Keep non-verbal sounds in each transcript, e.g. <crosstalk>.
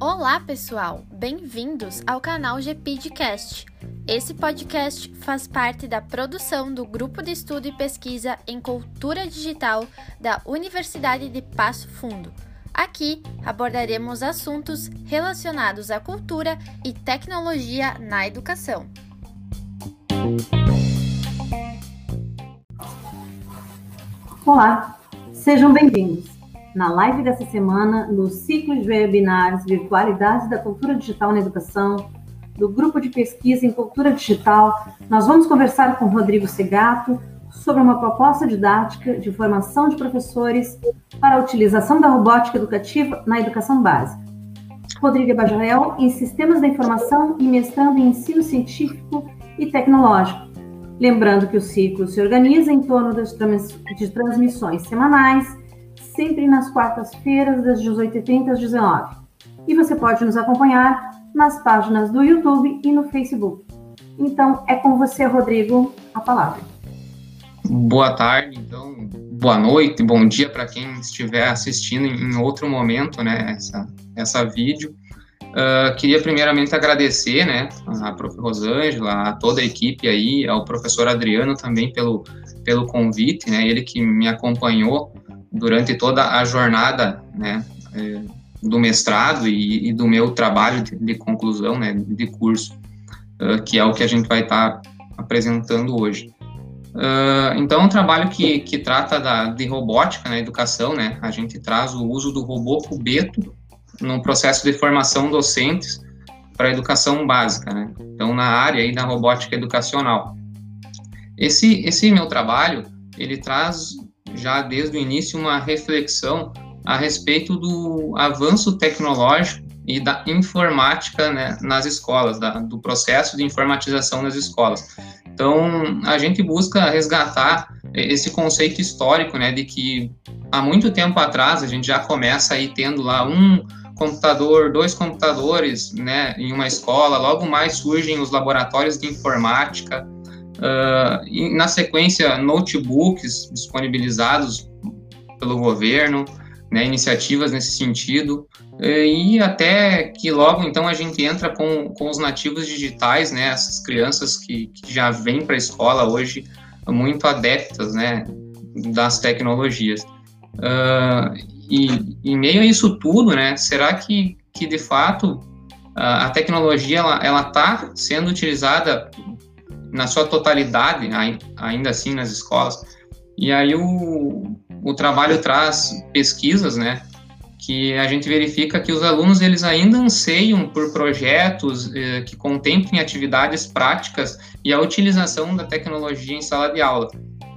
Olá, pessoal! Bem-vindos ao canal GPidcast. Esse podcast faz parte da produção do Grupo de Estudo e Pesquisa em Cultura Digital da Universidade de Passo Fundo. Aqui abordaremos assuntos relacionados à cultura e tecnologia na educação. Olá, sejam bem-vindos. Na live dessa semana, no ciclo de webinars Virtualidades da Cultura Digital na Educação, do Grupo de Pesquisa em Cultura Digital, nós vamos conversar com Rodrigo Segato sobre uma proposta didática de formação de professores para a utilização da robótica educativa na educação básica. Rodrigo bacharel em Sistemas da Informação e mestrando em Ensino Científico e Tecnológico. Lembrando que o ciclo se organiza em torno das de transmissões semanais, sempre nas quartas-feiras, das 18h30 às 19 E você pode nos acompanhar nas páginas do YouTube e no Facebook. Então, é com você, Rodrigo, a palavra. Boa tarde, então, boa noite, bom dia para quem estiver assistindo em outro momento, né, essa, essa vídeo. Uh, queria primeiramente agradecer, né, a prof. Rosângela, a toda a equipe aí, ao professor Adriano também pelo, pelo convite, né, ele que me acompanhou durante toda a jornada, né, é, do mestrado e, e, do meu trabalho de, de conclusão, né, de curso, uh, que é o que a gente vai estar tá apresentando hoje. Uh, então, é um trabalho que, que trata da, de robótica na educação, né? A gente traz o uso do robô cubeto no processo de formação docentes para a educação básica, né? Então, na área aí da robótica educacional. Esse, esse meu trabalho, ele traz já desde o início uma reflexão a respeito do avanço tecnológico e da informática né, nas escolas, da, do processo de informatização nas escolas. Então, a gente busca resgatar esse conceito histórico, né, de que há muito tempo atrás a gente já começa aí tendo lá um computador, dois computadores, né, em uma escola. Logo mais surgem os laboratórios de informática. Uh, e na sequência, notebooks disponibilizados pelo governo, né, iniciativas nesse sentido, e até que logo então a gente entra com, com os nativos digitais, né, essas crianças que, que já vêm para a escola hoje muito adeptas né, das tecnologias. Uh, e em meio a isso tudo, né, será que, que de fato a tecnologia ela está sendo utilizada na sua totalidade, ainda assim nas escolas? E aí o, o trabalho traz pesquisas, né, que a gente verifica que os alunos eles ainda anseiam por projetos eh, que contemplem atividades práticas e a utilização da tecnologia em sala de aula.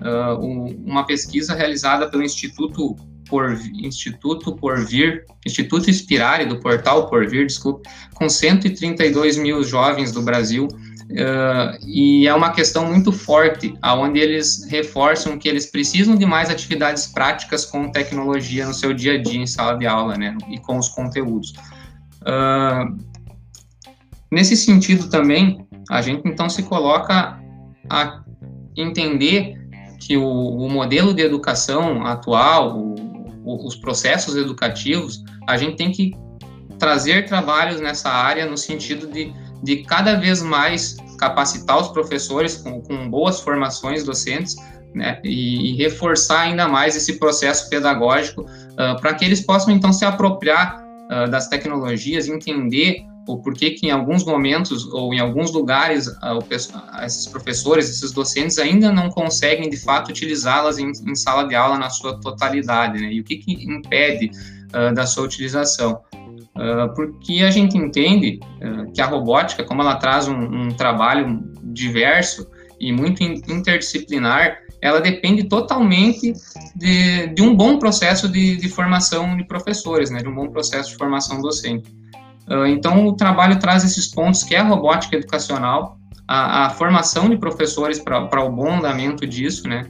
Uh, um, uma pesquisa realizada pelo Instituto por Instituto Porvir, Instituto Inspirare do portal Porvir, desculpe, com 132 mil jovens do Brasil Uh, e é uma questão muito forte, aonde eles reforçam que eles precisam de mais atividades práticas com tecnologia no seu dia a dia em sala de aula, né, e com os conteúdos. Uh, nesse sentido também, a gente então se coloca a entender que o, o modelo de educação atual, os processos educativos, a gente tem que trazer trabalhos nessa área no sentido de de cada vez mais capacitar os professores com, com boas formações docentes né, e, e, reforçar ainda mais esse processo pedagógico uh, para que eles possam então se apropriar uh, das tecnologias, entender o porquê que em alguns momentos ou em alguns lugares uh, esses professores, esses docentes ainda não conseguem de fato utilizá-las em, em, sala de aula na sua totalidade, né, e o que, que impede da sua utilização. Uh, porque a gente entende uh, que a robótica, como ela traz um, um trabalho diverso e muito interdisciplinar, ela depende totalmente de, de um bom processo de, de, formação de professores, né, de um bom processo de formação docente. Uh, então, o trabalho traz esses pontos, que é a robótica educacional, a, a formação de professores para o bom andamento disso, né,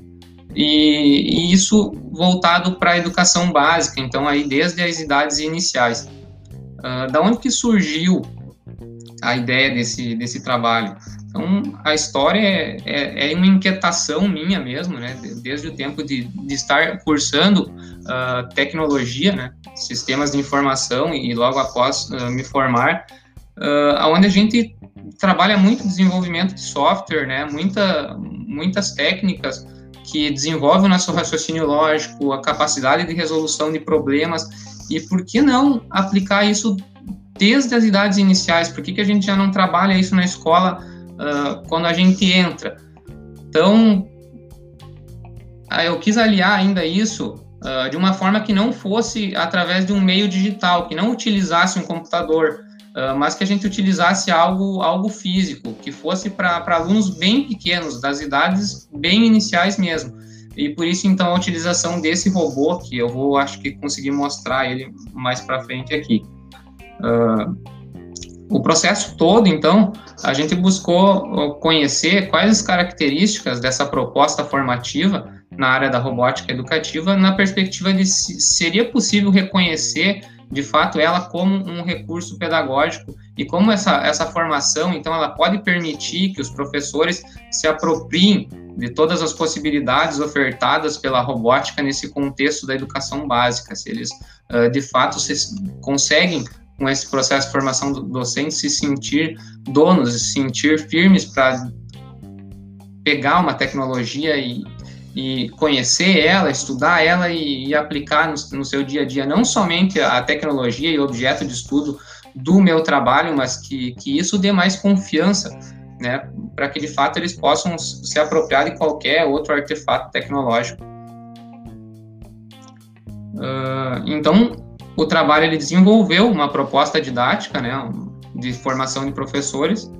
e, e isso voltado para a educação básica, então aí desde as idades iniciais. Uh, da onde que surgiu a ideia desse, desse trabalho? Então, a história é, é, é, uma inquietação minha mesmo, né? Desde o tempo de, de estar cursando uh, tecnologia, né? Sistemas de informação e logo após uh, me formar, uh, onde a gente trabalha muito desenvolvimento de software, né? Muita, muitas técnicas que desenvolvem o nosso raciocínio lógico, a capacidade de resolução de problemas e por que não aplicar isso desde as idades iniciais? Por que, que a gente já não trabalha isso na escola uh, quando a gente entra? Então, eu quis aliar ainda isso uh, de uma forma que não fosse através de um meio digital, que não utilizasse um computador, uh, mas que a gente utilizasse algo, algo físico, que fosse para alunos bem pequenos, das idades bem iniciais mesmo. E por isso, então, a utilização desse robô, que eu vou, acho que, conseguir mostrar ele mais para frente aqui. Uh, o processo todo, então, a gente buscou conhecer quais as características dessa proposta formativa na área da robótica educativa, na perspectiva de se seria possível reconhecer, de fato, ela como um recurso pedagógico e como essa, essa formação, então, ela pode permitir que os professores se apropriem de todas as possibilidades ofertadas pela robótica nesse contexto da educação básica, se eles, de fato, se conseguem com esse processo de formação do docente se sentir donos, se sentir firmes para pegar uma tecnologia e, e conhecer ela, estudar ela e, e aplicar no, no, seu dia a dia, não somente a tecnologia e objeto de estudo do meu trabalho, mas que, que isso dê mais confiança, né, para que de fato eles possam se apropriar de qualquer outro artefato tecnológico. Uh, então, o trabalho ele desenvolveu uma proposta didática, né, de formação de professores.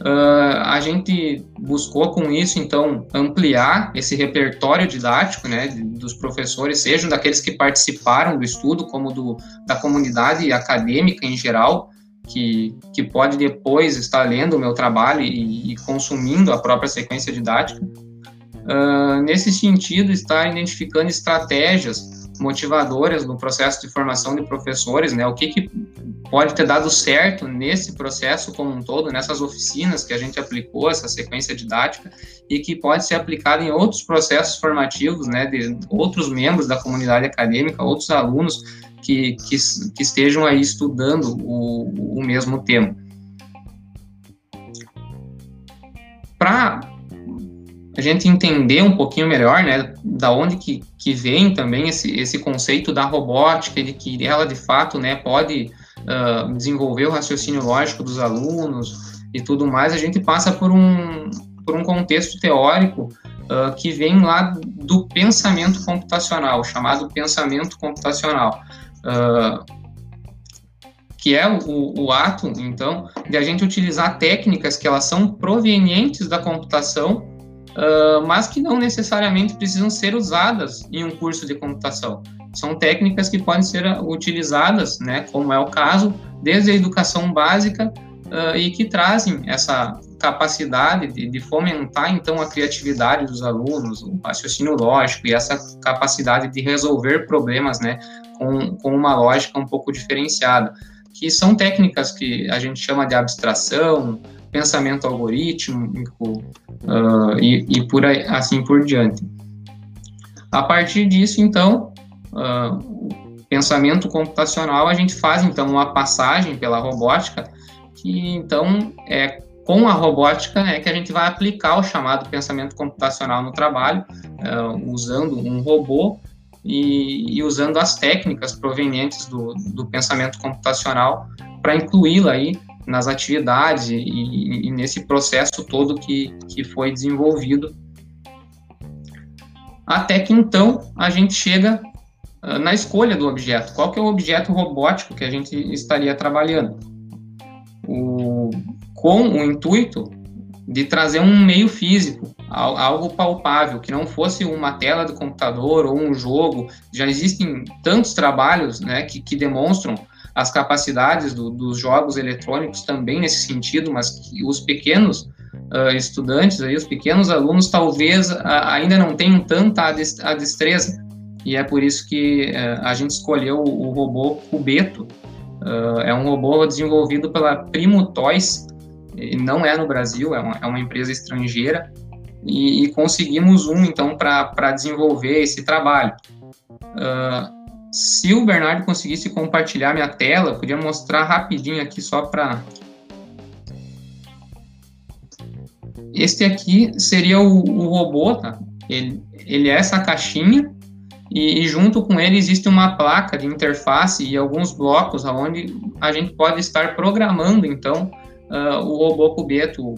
Uh, a gente buscou com isso, então, ampliar esse repertório didático, né, dos professores, sejam daqueles que participaram do estudo, como do, da comunidade acadêmica em geral, que, que pode depois estar lendo o meu trabalho e, e consumindo a própria sequência didática. Uh, nesse sentido, estar identificando estratégias motivadoras no processo de formação de professores, né? O que, que pode ter dado certo nesse processo como um todo, nessas oficinas que a gente aplicou, essa sequência didática, e que pode ser aplicado em outros processos formativos, né? De outros membros da comunidade acadêmica, outros alunos que, que, que estejam aí estudando o, o mesmo tema. Para a gente entender um pouquinho melhor, né, da onde que, que vem também esse, esse conceito da robótica, de que ela de fato, né, pode uh, desenvolver o raciocínio lógico dos alunos e tudo mais, a gente passa por um, por um contexto teórico uh, que vem lá do pensamento computacional, chamado pensamento computacional. Uh, que é o, o, ato, então, de a gente utilizar técnicas que elas são provenientes da computação uh, mas que não necessariamente precisam ser usadas em um curso de computação. São técnicas que podem ser utilizadas, né, como é o caso, desde a educação básica uh, e que trazem essa capacidade de, de, fomentar, então, a criatividade dos alunos, o raciocínio lógico e essa capacidade de resolver problemas, né, com, com uma lógica um pouco diferenciada, que são técnicas que a gente chama de abstração, pensamento algorítmico uh, e, e, por aí, assim por diante. A partir disso, então, uh, pensamento computacional, a gente faz então uma passagem pela robótica, que então é com a robótica é que a gente vai aplicar o chamado pensamento computacional no trabalho, uh, usando um robô e, e, usando as técnicas provenientes do, do pensamento computacional para incluí-la aí nas atividades e, e, nesse processo todo que, que foi desenvolvido. Até que então a gente chega uh, na escolha do objeto. Qual que é o objeto robótico que a gente estaria trabalhando? O, com o intuito de trazer um meio físico, algo palpável, que não fosse uma tela do computador ou um jogo. Já existem tantos trabalhos né, que, que demonstram as capacidades do, dos jogos eletrônicos também nesse sentido, mas que os pequenos uh, estudantes, aí, os pequenos alunos, talvez uh, ainda não tenham tanta a destreza, e é por isso que uh, a gente escolheu o, o robô Cubeto. é um robô desenvolvido pela Primo Toys, não é no Brasil, é uma, é uma empresa estrangeira, e, e, conseguimos um, então, para desenvolver esse trabalho. Uh, se o Bernardo conseguisse compartilhar minha tela, podia mostrar rapidinho aqui só para... Este aqui seria o, o robô, tá? Ele, ele é essa caixinha, e, e, junto com ele existe uma placa de interface e alguns blocos onde a gente pode estar programando, então, uh, o robô cubeto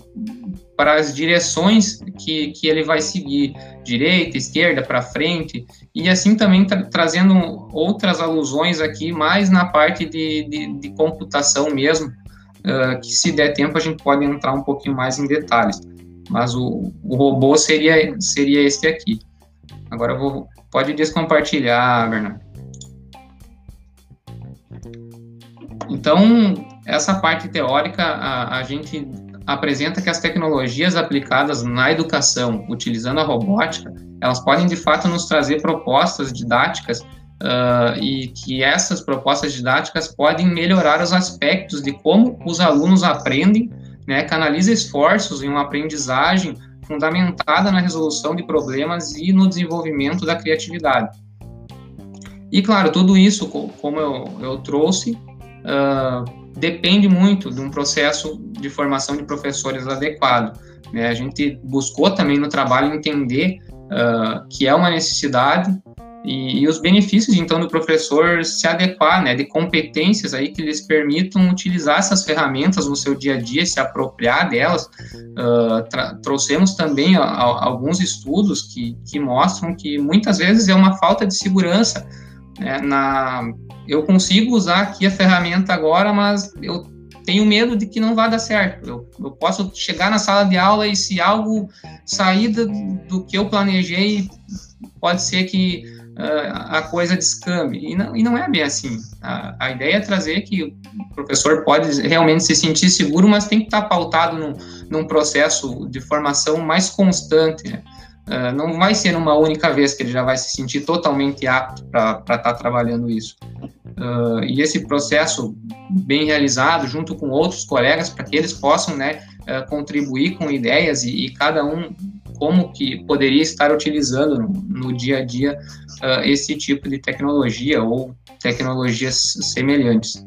para as direções que, que ele vai seguir, direita, esquerda, para frente, e assim também tra trazendo outras alusões aqui, mais na parte de, de, de computação mesmo, uh, que se der tempo a gente pode entrar um pouquinho mais em detalhes. Mas o, o robô seria, seria esse aqui. Agora vou, pode descompartilhar, Bernardo. Então, essa parte teórica, a, a gente apresenta que as tecnologias aplicadas na educação, utilizando a robótica, elas podem de fato nos trazer propostas didáticas uh, e que essas propostas didáticas podem melhorar os aspectos de como os alunos aprendem, né, canaliza esforços em uma aprendizagem fundamentada na resolução de problemas e no desenvolvimento da criatividade. E claro, tudo isso, como eu, eu trouxe, uh, depende muito de um processo de formação de professores adequado. Né? A gente buscou também no trabalho entender uh, que é uma necessidade e, e, os benefícios então do professor se adequar, né, de competências aí que lhes permitam utilizar essas ferramentas no seu dia a dia, se apropriar delas. Uh, trouxemos também a, a, alguns estudos que, que mostram que muitas vezes é uma falta de segurança né, na eu consigo usar aqui a ferramenta agora, mas eu tenho medo de que não vá dar certo. Eu, eu posso chegar na sala de aula e se algo sair do, do que eu planejei, pode ser que uh, a coisa descambe. E não, e não é bem assim. A, a, ideia é trazer que o professor pode realmente se sentir seguro, mas tem que estar pautado num, num processo de formação mais constante. Né? Uh, não vai ser uma única vez que ele já vai se sentir totalmente apto para estar tá trabalhando isso. Uh, e esse processo bem realizado, junto com outros colegas, para que eles possam né, uh, contribuir com ideias e, e, cada um como que poderia estar utilizando no, no dia a dia esse tipo de tecnologia ou tecnologias semelhantes.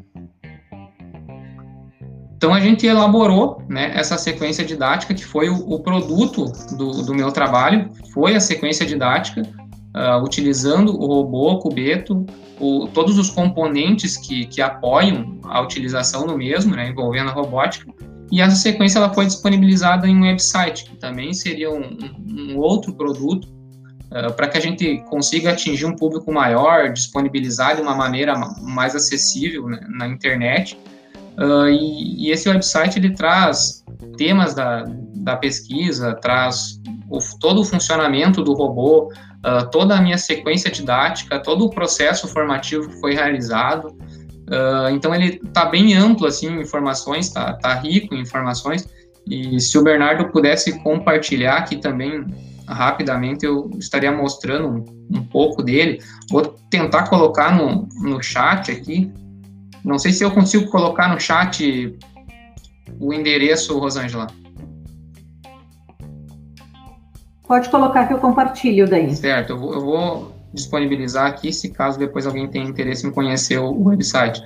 Então a gente elaborou né, essa sequência didática que foi o, o produto do, do, meu trabalho, foi a sequência didática uh, utilizando o robô Cubeto, o, todos os componentes que, que apoiam a utilização do mesmo, né, envolvendo a robótica, e essa sequência ela foi disponibilizada em um website, que também seria um, um outro produto uh, para que a gente consiga atingir um público maior, disponibilizar de uma maneira mais acessível né, na internet. Uh, e, e, esse website ele traz temas da, da pesquisa, traz o, todo o funcionamento do robô, uh, toda a minha sequência didática, todo o processo formativo que foi realizado. Uh, então ele está bem amplo assim em informações, está tá rico em informações. E se o Bernardo pudesse compartilhar aqui também rapidamente, eu estaria mostrando um, um pouco dele. Vou tentar colocar no, no chat aqui. Não sei se eu consigo colocar no chat o endereço, Rosângela. Pode colocar que eu compartilho daí. Certo, eu vou, eu vou disponibilizar aqui, se caso depois alguém tenha interesse em conhecer o, o website.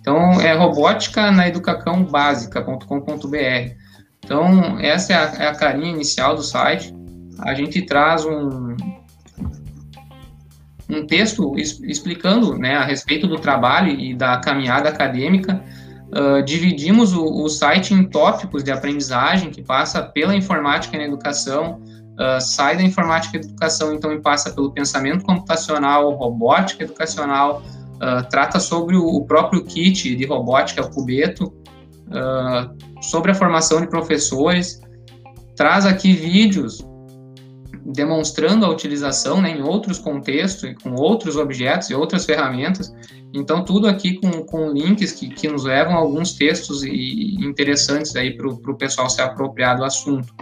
Então, é robótica na educação básica.com.br. Então, essa é a, é a, carinha inicial do site. A gente traz um, um texto explicando né, a respeito do trabalho e da caminhada acadêmica. Uh, dividimos o, o, site em tópicos de aprendizagem, que passa pela informática na educação, uh, sai da informática e educação, então, e passa pelo pensamento computacional, robótica educacional, uh, trata sobre o, o, próprio kit de robótica, o Cubeto, sobre a formação de professores, traz aqui vídeos demonstrando a utilização né, em outros contextos, com outros objetos e outras ferramentas. Então, tudo aqui com, com links que, que nos levam a alguns textos e, interessantes para o pessoal se apropriar do assunto.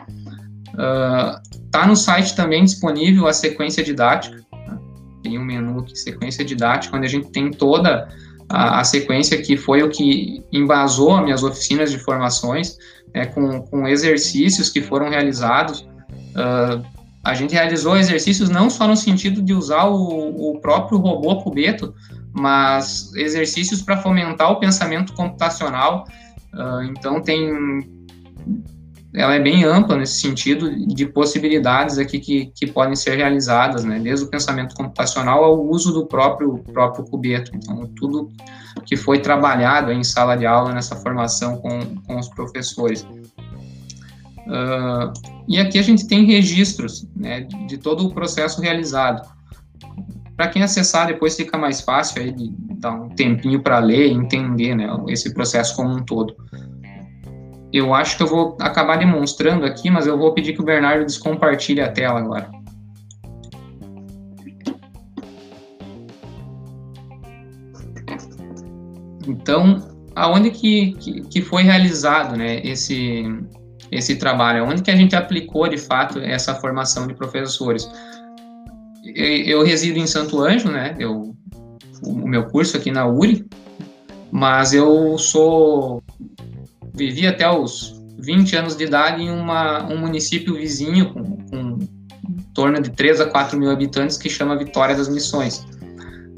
Uh, Tá no site também disponível a sequência didática. Tá? Tem um menu aqui, sequência didática, onde a gente tem toda a, a, sequência que foi o que embasou as minhas oficinas de formações. né, com, com exercícios que foram realizados. Uh, a gente realizou exercícios não só no sentido de usar o, o próprio robô cubeto, mas exercícios para fomentar o pensamento computacional. Uh, então tem ela é bem ampla nesse sentido de possibilidades aqui que, que podem ser realizadas, né, desde o pensamento computacional ao uso do próprio próprio cubeto. Então, tudo que foi trabalhado em sala de aula nessa formação com, com os professores. Uh, e aqui a gente tem registros né, de todo o processo realizado. Para quem acessar depois fica mais fácil aí de dar um tempinho para ler e entender né, esse processo como um todo eu acho que eu vou acabar demonstrando aqui, mas eu vou pedir que o Bernardo descompartilhe a tela agora. Então, aonde que, que, que, foi realizado né, esse, esse trabalho? Onde que a gente aplicou, de fato, essa formação de professores? Eu, resido em Santo Ângelo, né? Eu, o meu curso aqui na URI, mas eu sou vivi até os 20 anos de idade em uma, um município vizinho com, com em torno de 3 a 4 mil habitantes que chama Vitória das Missões.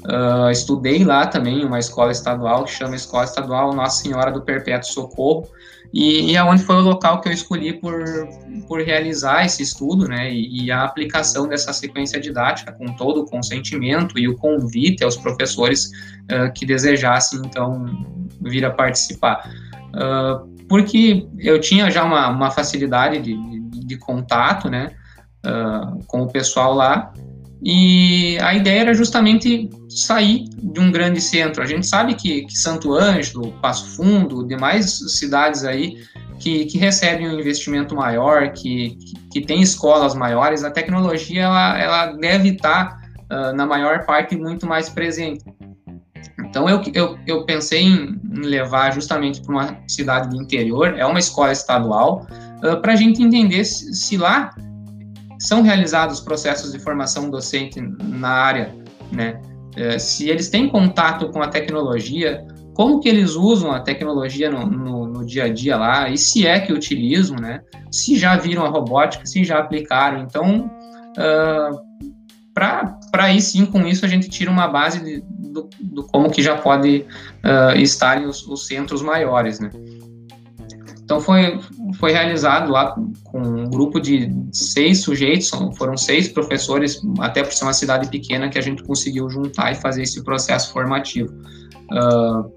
Uh, estudei lá também uma escola estadual que chama Escola Estadual Nossa Senhora do Perpétuo Socorro e, e aonde foi o local que eu escolhi por, por realizar esse estudo, né, e, e, a aplicação dessa sequência didática com todo o consentimento e o convite aos professores uh, que desejassem então vir a participar. Uh, porque eu tinha já uma, uma facilidade de, de, de, contato, né, uh, com o pessoal lá, e a ideia era justamente sair de um grande centro. A gente sabe que, que Santo Ângelo, Passo Fundo, demais cidades aí que, que recebem um investimento maior, que, que, que tem escolas maiores, a tecnologia ela, ela deve estar, uh, na maior parte, muito mais presente. Então eu, eu, eu pensei em, levar justamente para uma cidade do interior, é uma escola estadual, uh, para a gente entender se, se, lá são realizados processos de formação docente na área, né? Uh, se eles têm contato com a tecnologia, como que eles usam a tecnologia no, no, no, dia a dia lá, e se é que utilizam, né? Se já viram a robótica, se já aplicaram. Então, uh, para aí sim, com isso, a gente tira uma base de, do, do, como que já pode uh, estarem os, os, centros maiores, né? Então, foi, foi realizado lá com um grupo de seis sujeitos, foram seis professores, até por ser uma cidade pequena, que a gente conseguiu juntar e fazer esse processo formativo. Uh,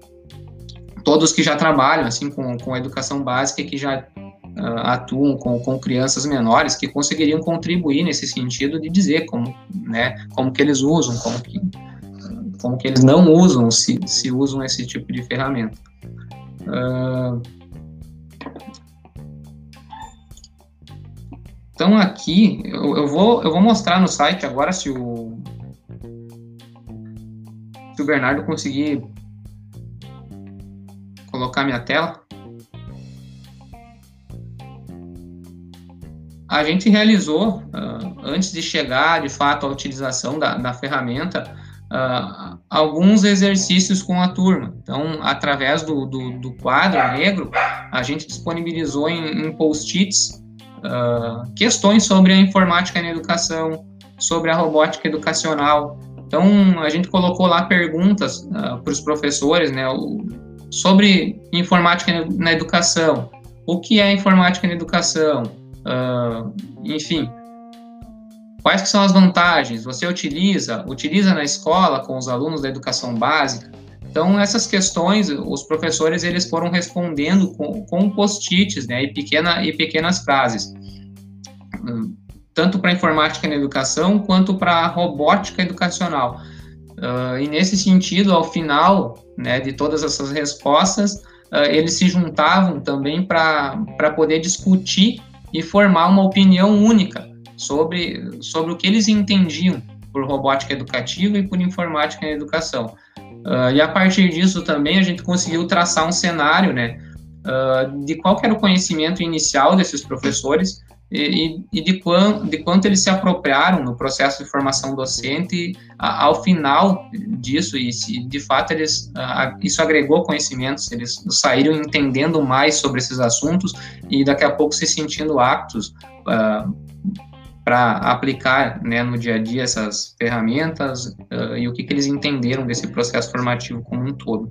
todos que já trabalham, assim, com, com a educação básica e que já uh, atuam com, com crianças menores que conseguiriam contribuir nesse sentido de dizer como, né, como que eles usam, como que, como que eles não usam, se, se usam esse tipo de ferramenta. Uh, então aqui eu, eu, vou eu vou mostrar no site agora se o se o Bernardo conseguir colocar minha tela. a gente realizou, uh, antes de chegar de fato à utilização da, da ferramenta, uh, alguns exercícios com a turma. Então, através do, do, do quadro negro, a gente disponibilizou em, em post-its uh, questões sobre a informática na educação, sobre a robótica educacional. Então, a gente colocou lá perguntas para os professores né, o, sobre informática na educação. O que é informática na educação? Uh, enfim, quais que são as vantagens? Você utiliza, utiliza na escola com os alunos da educação básica? Então, essas questões, os professores eles foram respondendo com, com post-its né, e, pequena, e pequenas frases, tanto para informática na educação quanto para robótica educacional. Uh, e nesse sentido, ao final né, de todas essas respostas, uh, eles se juntavam também para poder discutir e formar uma opinião única sobre, sobre o que eles entendiam por robótica educativa e por informática na educação. Uh, e a partir disso também a gente conseguiu traçar um cenário, né, uh, de qual era o conhecimento inicial desses professores e, e de, quanto, de quanto eles se apropriaram no processo de formação docente a, ao final disso. E se de fato eles a, isso agregou conhecimentos, eles saíram entendendo mais sobre esses assuntos e daqui a pouco se sentindo aptos uh, para aplicar né, no dia a dia essas ferramentas uh, e o que, que eles entenderam desse processo formativo como um todo.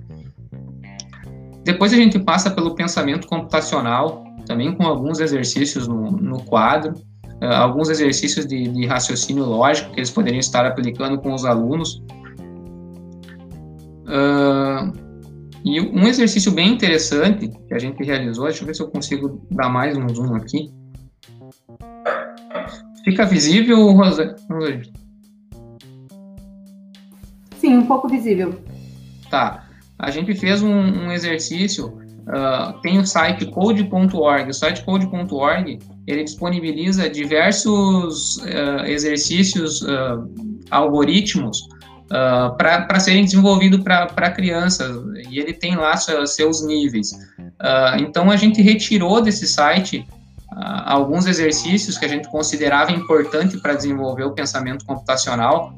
Depois a gente passa pelo pensamento computacional, também com alguns exercícios no, no quadro, uh, alguns exercícios de, de, raciocínio lógico que eles poderiam estar aplicando com os alunos. Uh, e um exercício bem interessante que a gente realizou, deixa eu ver se eu consigo dar mais um zoom aqui. Fica visível, Rosa? Sim, um pouco visível. Tá. A gente fez um, um exercício Uh, tem o site code.org. O site code.org ele disponibiliza diversos uh, exercícios, uh, algoritmos para serem desenvolvidos para crianças e ele tem lá seus níveis. então a gente retirou desse site alguns exercícios que a gente considerava importante para desenvolver o pensamento computacional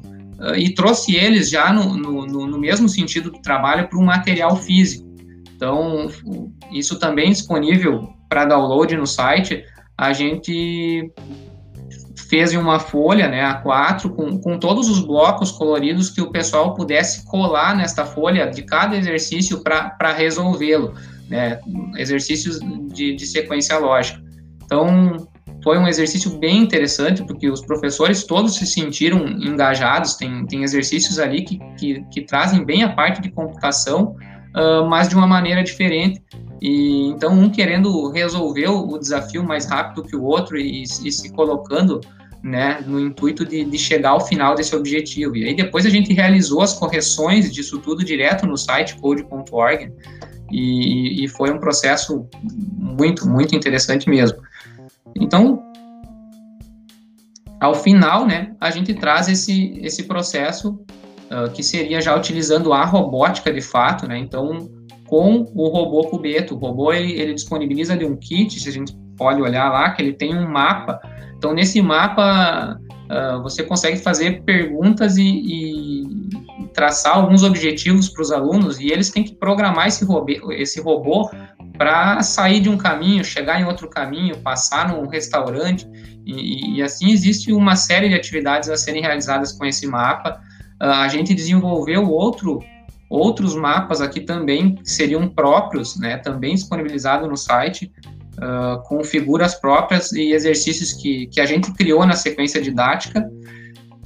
e trouxe eles já no, no, no mesmo sentido do trabalho para um material físico. Então, isso também é disponível para download no site. A gente fez uma folha, né, A4, com, com todos os blocos coloridos que o pessoal pudesse colar nesta folha de cada exercício para resolvê-lo, né, exercícios de, de sequência lógica. Então, foi um exercício bem interessante, porque os professores todos se sentiram engajados, tem, tem exercícios ali que, que, que trazem bem a parte de computação, uh, mas de uma maneira diferente. E então um querendo resolver o desafio mais rápido que o outro e, e se colocando né, no intuito de, de, chegar ao final desse objetivo. E aí depois a gente realizou as correções disso tudo direto no site code.org e, e, foi um processo muito, muito interessante mesmo. Então, ao final, né, a gente traz esse, esse processo uh, que seria já utilizando a robótica de fato, né? Então, com o robô Cubeto, o robô ele, ele disponibiliza ali um kit, se a gente pode olhar lá, que ele tem um mapa. Então, nesse mapa, uh, você consegue fazer perguntas e, e traçar alguns objetivos para os alunos e eles têm que programar esse robô, esse robô para sair de um caminho, chegar em outro caminho, passar num restaurante e, e, assim existe uma série de atividades a serem realizadas com esse mapa a gente desenvolveu outro, outros mapas aqui também, que seriam próprios, né, também disponibilizado no site, uh, com figuras próprias e exercícios que, que a gente criou na sequência didática.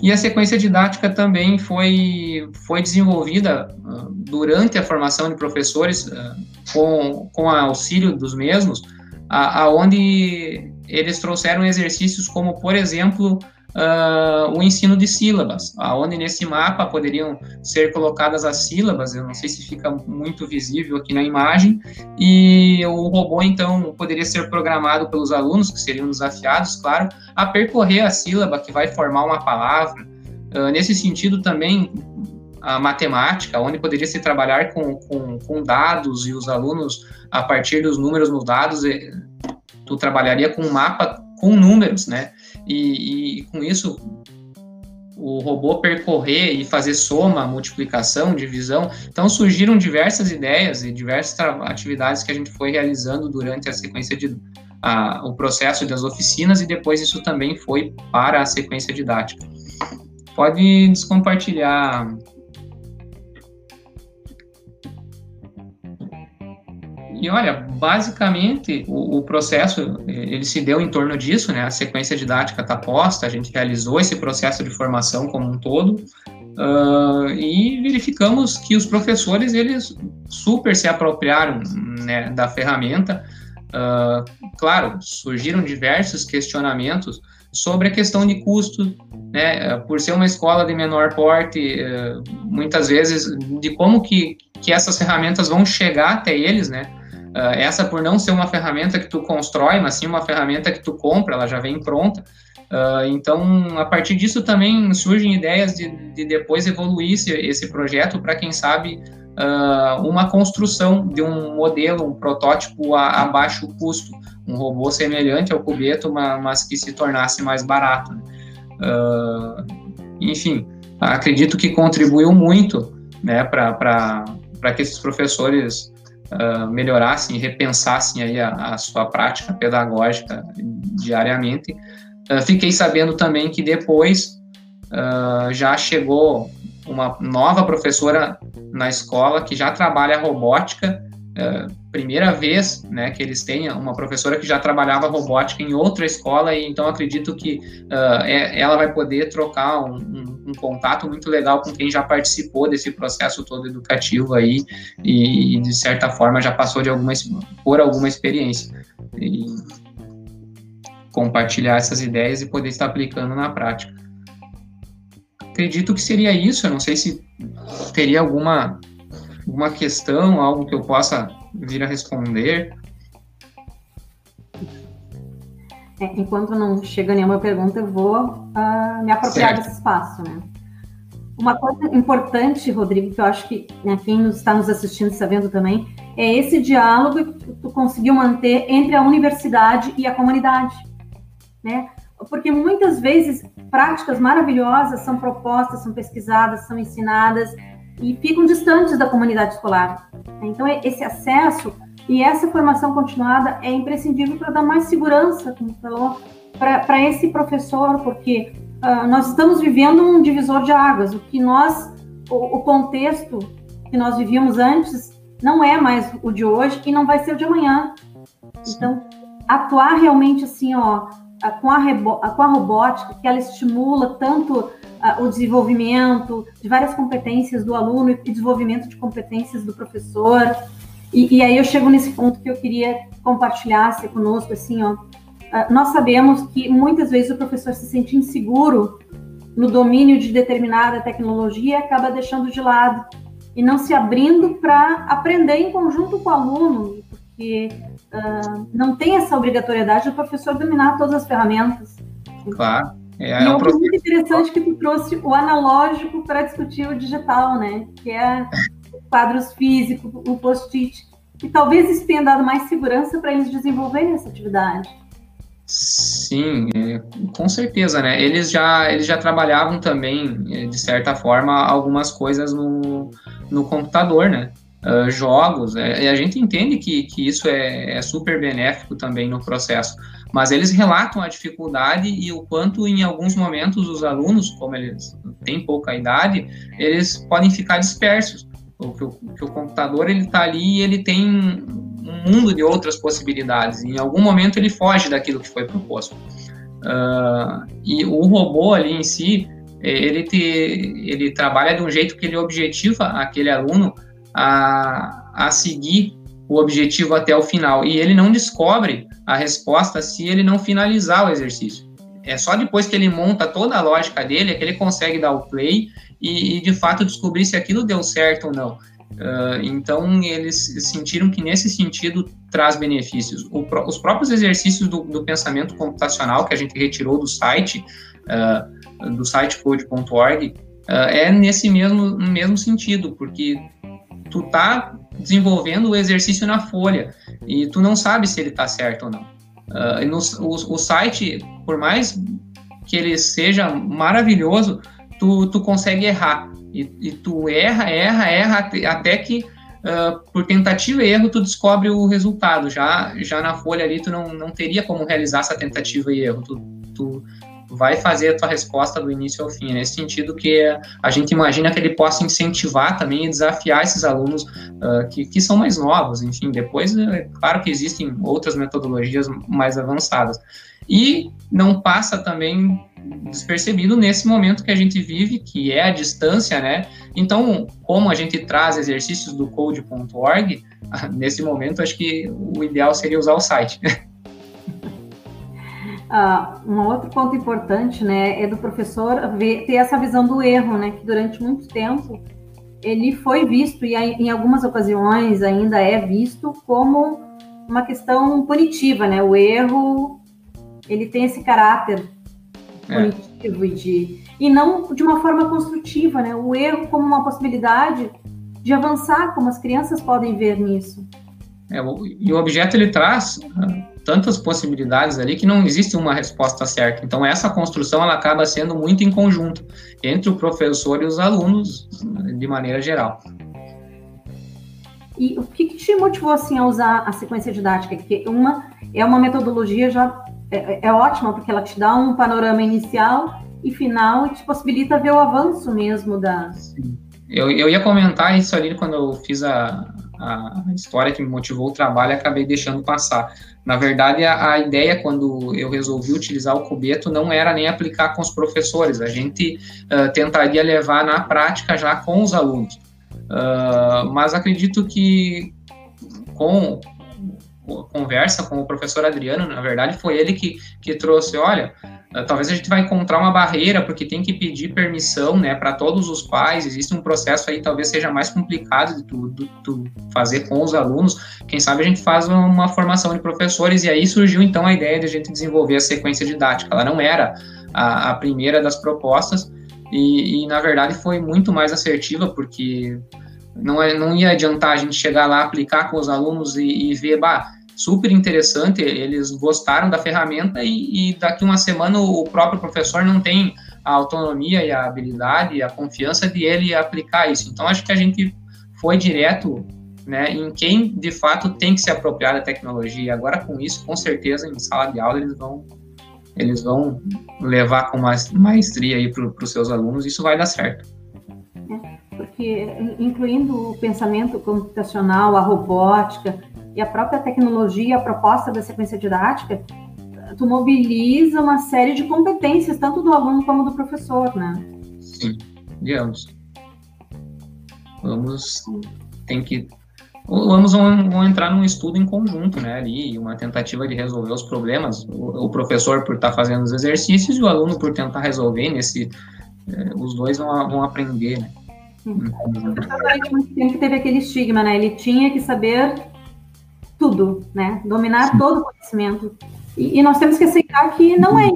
E a sequência didática também foi, foi desenvolvida uh, durante a formação de professores, uh, com, com auxílio dos mesmos, aonde eles trouxeram exercícios como, por exemplo, uh, o ensino de sílabas, aonde nesse mapa poderiam ser colocadas as sílabas, eu não sei se fica muito visível aqui na imagem, e o robô então poderia ser programado pelos alunos, que seriam desafiados, claro, a percorrer a sílaba que vai formar uma palavra. Uh, nesse sentido também a matemática, onde poderia se trabalhar com, com, com, dados e os alunos, a partir dos números nos dados, eh, tu trabalharia com um mapa com números, né? E, e com isso o robô percorrer e fazer soma, multiplicação, divisão. Então surgiram diversas ideias e diversas atividades que a gente foi realizando durante a sequência de a, o processo das oficinas e depois isso também foi para a sequência didática. Pode descompartilhar E olha, basicamente o, o, processo ele se deu em torno disso, né? A sequência didática está posta, a gente realizou esse processo de formação como um todo uh, e verificamos que os professores eles super se apropriaram né, da ferramenta. Uh, claro, surgiram diversos questionamentos sobre a questão de custo, né? Por ser uma escola de menor porte, uh, muitas vezes de como que que essas ferramentas vão chegar até eles, né? Uh, essa por não ser uma ferramenta que tu constrói, mas sim uma ferramenta que tu compra, ela já vem pronta. Uh, então, a partir disso também surgem ideias de, de depois evoluir esse, esse projeto para, quem sabe, uh, uma construção de um modelo, um protótipo a, a, baixo custo, um robô semelhante ao Cubeto, mas que se tornasse mais barato. Né? Enfim, acredito que contribuiu muito né, para que esses professores melhorassem e repensassem aí a, a, sua prática pedagógica diariamente. Uh, fiquei sabendo também que depois uh, já chegou uma nova professora na escola que já trabalha robótica é, primeira vez né, que eles têm uma professora que já trabalhava robótica em outra escola, e então acredito que uh, é, ela vai poder trocar um, um, um, contato muito legal com quem já participou desse processo todo educativo aí e, de certa forma já passou de alguma, por alguma experiência. E compartilhar essas ideias e poder estar aplicando na prática. Acredito que seria isso, eu não sei se teria alguma alguma questão, algo que eu possa vir a responder? É, enquanto não chega nenhuma pergunta, eu vou uh, me apropriar certo. desse espaço, né? Uma coisa importante, Rodrigo, que eu acho que né, quem está nos assistindo está vendo também, é esse diálogo que tu conseguiu manter entre a universidade e a comunidade, né? Porque muitas vezes práticas maravilhosas são propostas, são pesquisadas, são ensinadas, e ficam distantes da comunidade escolar. Então, esse acesso e essa formação continuada é imprescindível para dar mais segurança, como falou, para esse professor, porque uh, nós estamos vivendo um divisor de águas. O que nós, o, o, contexto que nós vivíamos antes, não é mais o de hoje e não vai ser o de amanhã. Então, atuar realmente assim, ó, com a, com a robótica, que ela estimula tanto o desenvolvimento de várias competências do aluno e desenvolvimento de competências do professor. E, e aí eu chego nesse ponto que eu queria compartilhar conosco, assim, ó. Ah, nós sabemos que muitas vezes o professor se sente inseguro no domínio de determinada tecnologia e acaba deixando de lado e não se abrindo para aprender em conjunto com o aluno, porque uh, não tem essa obrigatoriedade do professor dominar todas as ferramentas. Claro. É, e é um muito interessante que tu trouxe o analógico para discutir o digital, né? Que é quadros físicos, o post-it. E talvez isso tenha dado mais segurança para eles desenvolverem essa atividade. Sim, é, com certeza, né? Eles já, eles já trabalhavam também, é, de certa forma, algumas coisas no, no computador, né? Uh, jogos, é, e a gente entende que, que isso é, é super benéfico também no processo mas eles relatam a dificuldade e o quanto em alguns momentos os alunos, como eles têm pouca idade, eles podem ficar dispersos, porque o, o computador ele está ali e ele tem um mundo de outras possibilidades. Em algum momento ele foge daquilo que foi proposto. Uh, e o robô ali em si, ele, te, ele trabalha de um jeito que ele objetiva aquele aluno a, a seguir o objetivo até o final. E ele não descobre a resposta se ele não finalizar o exercício. É só depois que ele monta toda a lógica dele é que ele consegue dar o play e, e de fato descobrir se aquilo deu certo ou não. Uh, então, eles sentiram que nesse sentido traz benefícios. O, os próprios exercícios do, do, pensamento computacional que a gente retirou do site, uh, do site code.org, uh, é nesse mesmo, mesmo sentido, porque tu tá desenvolvendo o exercício na folha e tu não sabe se ele está certo ou não. Uh, no, o, o, site, por mais que ele seja maravilhoso, tu, tu consegue errar. E, e tu erra, erra, erra, até, que uh, por tentativa e erro tu descobre o resultado. Já, já na folha ali tu não, não teria como realizar essa tentativa e erro. Tu, tu vai fazer a tua resposta do início ao fim. Nesse sentido que a gente imagina que ele possa incentivar também e desafiar esses alunos uh, que, que são mais novos, enfim, depois, é claro que existem outras metodologias mais avançadas. E não passa também despercebido nesse momento que a gente vive, que é a distância, né? Então, como a gente traz exercícios do code.org, <laughs> nesse momento acho que o ideal seria usar o site. <laughs> Uh, um outro ponto importante, né, é do professor ver, ter essa visão do erro, né, que durante muito tempo ele foi visto e em algumas ocasiões ainda é visto como uma questão punitiva, né? O erro ele tem esse caráter é. punitivo e de e não de uma forma construtiva, né? O erro como uma possibilidade de avançar, como as crianças podem ver nisso. É, e o objeto ele traz ah, tantas possibilidades ali que não existe uma resposta certa. Então essa construção ela acaba sendo muito em conjunto entre o professor e os alunos de maneira geral. E o que, que te motivou assim a usar a sequência didática? Que uma é uma metodologia já é, é ótima porque ela te dá um panorama inicial e final e te possibilita ver o avanço mesmo da. Eu, eu ia comentar isso ali quando eu fiz a, a história que me motivou o trabalho acabei deixando passar. Na verdade, a, a, ideia quando eu resolvi utilizar o cubeto não era nem aplicar com os professores, a gente uh, tentaria levar na prática já com os alunos. Uh, mas acredito que com conversa com o professor Adriano, na verdade, foi ele que, que trouxe, olha, talvez a gente vai encontrar uma barreira, porque tem que pedir permissão, né, para todos os pais, existe um processo aí, talvez seja mais complicado de tu, fazer com os alunos, quem sabe a gente faz uma formação de professores, e aí surgiu então a ideia de a gente desenvolver a sequência didática, ela não era a, a primeira das propostas, e, e, na verdade foi muito mais assertiva, porque não, é, não ia adiantar a gente chegar lá, aplicar com os alunos e, e ver, bah, super interessante, eles gostaram da ferramenta e, e, daqui uma semana o próprio professor não tem a autonomia e a habilidade e a confiança de ele aplicar isso. Então acho que a gente foi direto né, em quem de fato tem que se apropriar da tecnologia. Agora com isso, com certeza em sala de aula eles vão eles vão levar com maestria aí para os seus alunos, isso vai dar certo. É, porque incluindo o pensamento computacional, a robótica, e a própria tecnologia, a proposta da sequência didática, tu mobiliza uma série de competências, tanto do aluno como do professor, né? Sim, digamos. Vamos, tem que, vamos vão, entrar num estudo em conjunto, né, ali, uma tentativa de resolver os problemas, o, o professor por estar tá fazendo os exercícios e o aluno por tentar resolver nesse, eh, os dois vão, vão aprender, né. O professor durante muito tempo teve aquele estigma, né? Ele tinha que saber tudo, né? Dominar Sim. todo o conhecimento. E, e, nós temos que aceitar que não é.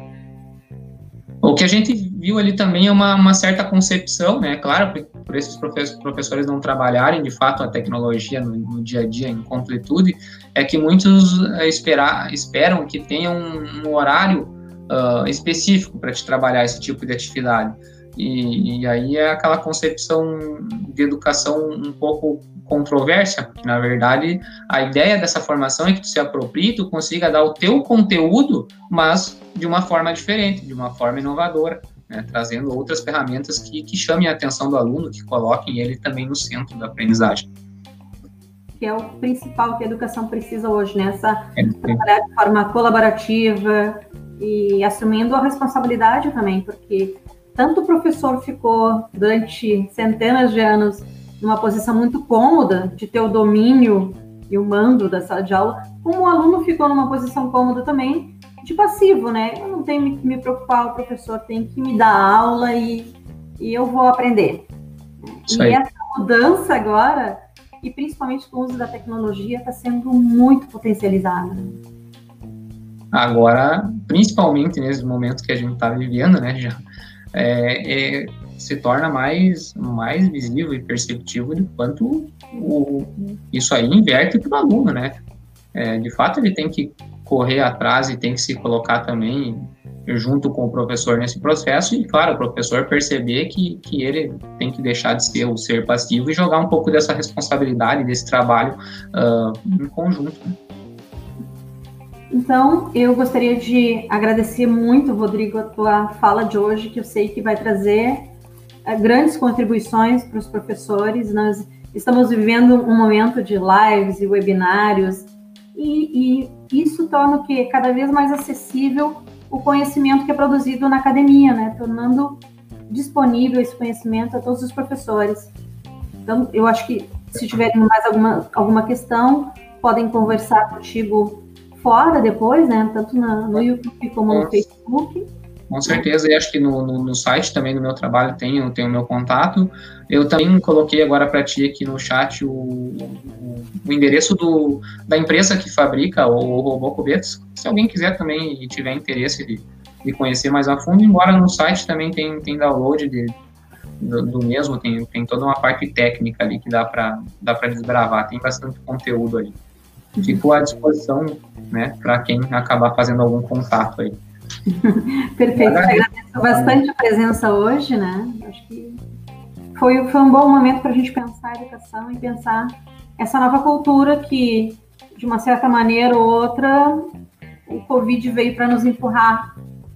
O que a gente viu ali também é uma, uma certa concepção, né? Claro, por, por esses professores não trabalharem de fato a tecnologia no, no dia a dia em completude, é que muitos eh, esperar, esperam que tenha um, um horário uh, específico para te trabalhar esse tipo de atividade. E, e, aí é aquela concepção de educação um pouco controversa, porque na verdade a ideia dessa formação é que tu se aproprie, tu consiga dar o teu conteúdo, mas de uma forma diferente, de uma forma inovadora, né, trazendo outras ferramentas que, que chamem a atenção do aluno, que coloquem ele também no centro da aprendizagem. Que é o principal que a educação precisa hoje, né? Essa é, trabalhar de forma colaborativa e assumindo a responsabilidade também, porque tanto o professor ficou durante centenas de anos numa posição muito cômoda de ter o domínio e o mando da sala de aula, como o aluno ficou numa posição cômoda também de passivo, né? Eu não tenho que me preocupar, o professor tem que me dar aula e, e eu vou aprender. Isso e aí. essa mudança agora, e principalmente com o uso da tecnologia, está sendo muito potencializada. Agora, principalmente nesse momento que a gente está vivendo, né, já é, é, se torna mais, mais visível e perceptível de quanto o, isso aí inverte para o aluno, né? É, de fato, ele tem que correr atrás e tem que se colocar também junto com o professor nesse processo e, claro, o professor perceber que, que ele tem que deixar de ser o ser passivo e jogar um pouco dessa responsabilidade, desse trabalho uh, em conjunto. Né? Então, eu gostaria de agradecer muito, Rodrigo, a tua fala de hoje, que eu sei que vai trazer eh, grandes contribuições para os professores. Nós estamos vivendo um momento de lives e webinários, e, e isso torna o que cada vez mais acessível o conhecimento que é produzido na academia, né? Tornando disponível esse conhecimento a todos os professores. Então, eu acho que se tiverem mais alguma, alguma questão, podem conversar contigo fora depois, né? Tanto na, no YouTube como no Facebook. Com certeza, e acho que no, no, no, site também do meu trabalho tem, tem o meu contato. Eu também coloquei agora para ti aqui no chat o, o, o, endereço do, da empresa que fabrica o, o robô Cubetos. Se alguém quiser também e tiver interesse de, de conhecer mais a fundo, embora no site também tem, tem download de, do, do, mesmo, tem, tem toda uma parte técnica ali que dá para dá desbravar, tem bastante conteúdo ali. Fico à disposição, né, para quem acabar fazendo algum contato aí. <laughs> Perfeito, eu agradeço bastante a presença hoje, né? Acho que foi, foi um bom momento para a gente pensar a educação e pensar essa nova cultura que, de uma certa maneira ou outra, o Covid veio para nos empurrar,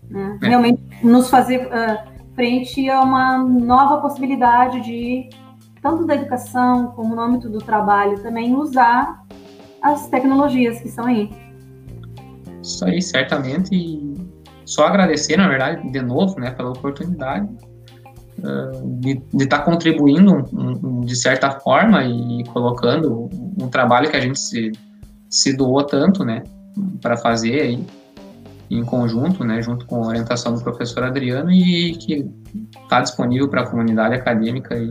né? É. realmente nos fazer uh, frente a uma nova possibilidade de, tanto da educação como no âmbito do trabalho, também usar as tecnologias que estão aí. Isso aí, certamente. E só agradecer, na verdade, de novo, né, pela oportunidade uh, de estar tá contribuindo um, um, de certa forma e colocando um trabalho que a gente se, se doou tanto, né, para fazer aí em conjunto, né, junto com a orientação do professor Adriano e que está disponível para a comunidade acadêmica e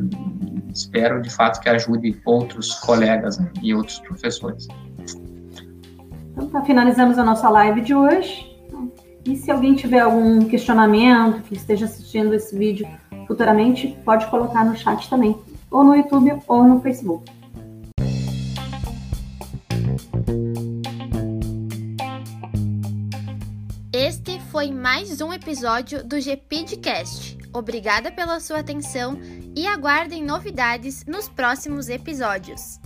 espero de fato que ajude outros colegas né, e outros professores. Então, tá, finalizamos a nossa live de hoje. E se alguém tiver algum questionamento, que esteja assistindo esse vídeo futuramente, pode colocar no chat também, ou no YouTube ou no Facebook. Este foi mais um episódio do GPDcast. Obrigada pela sua atenção e aguardem novidades nos próximos episódios.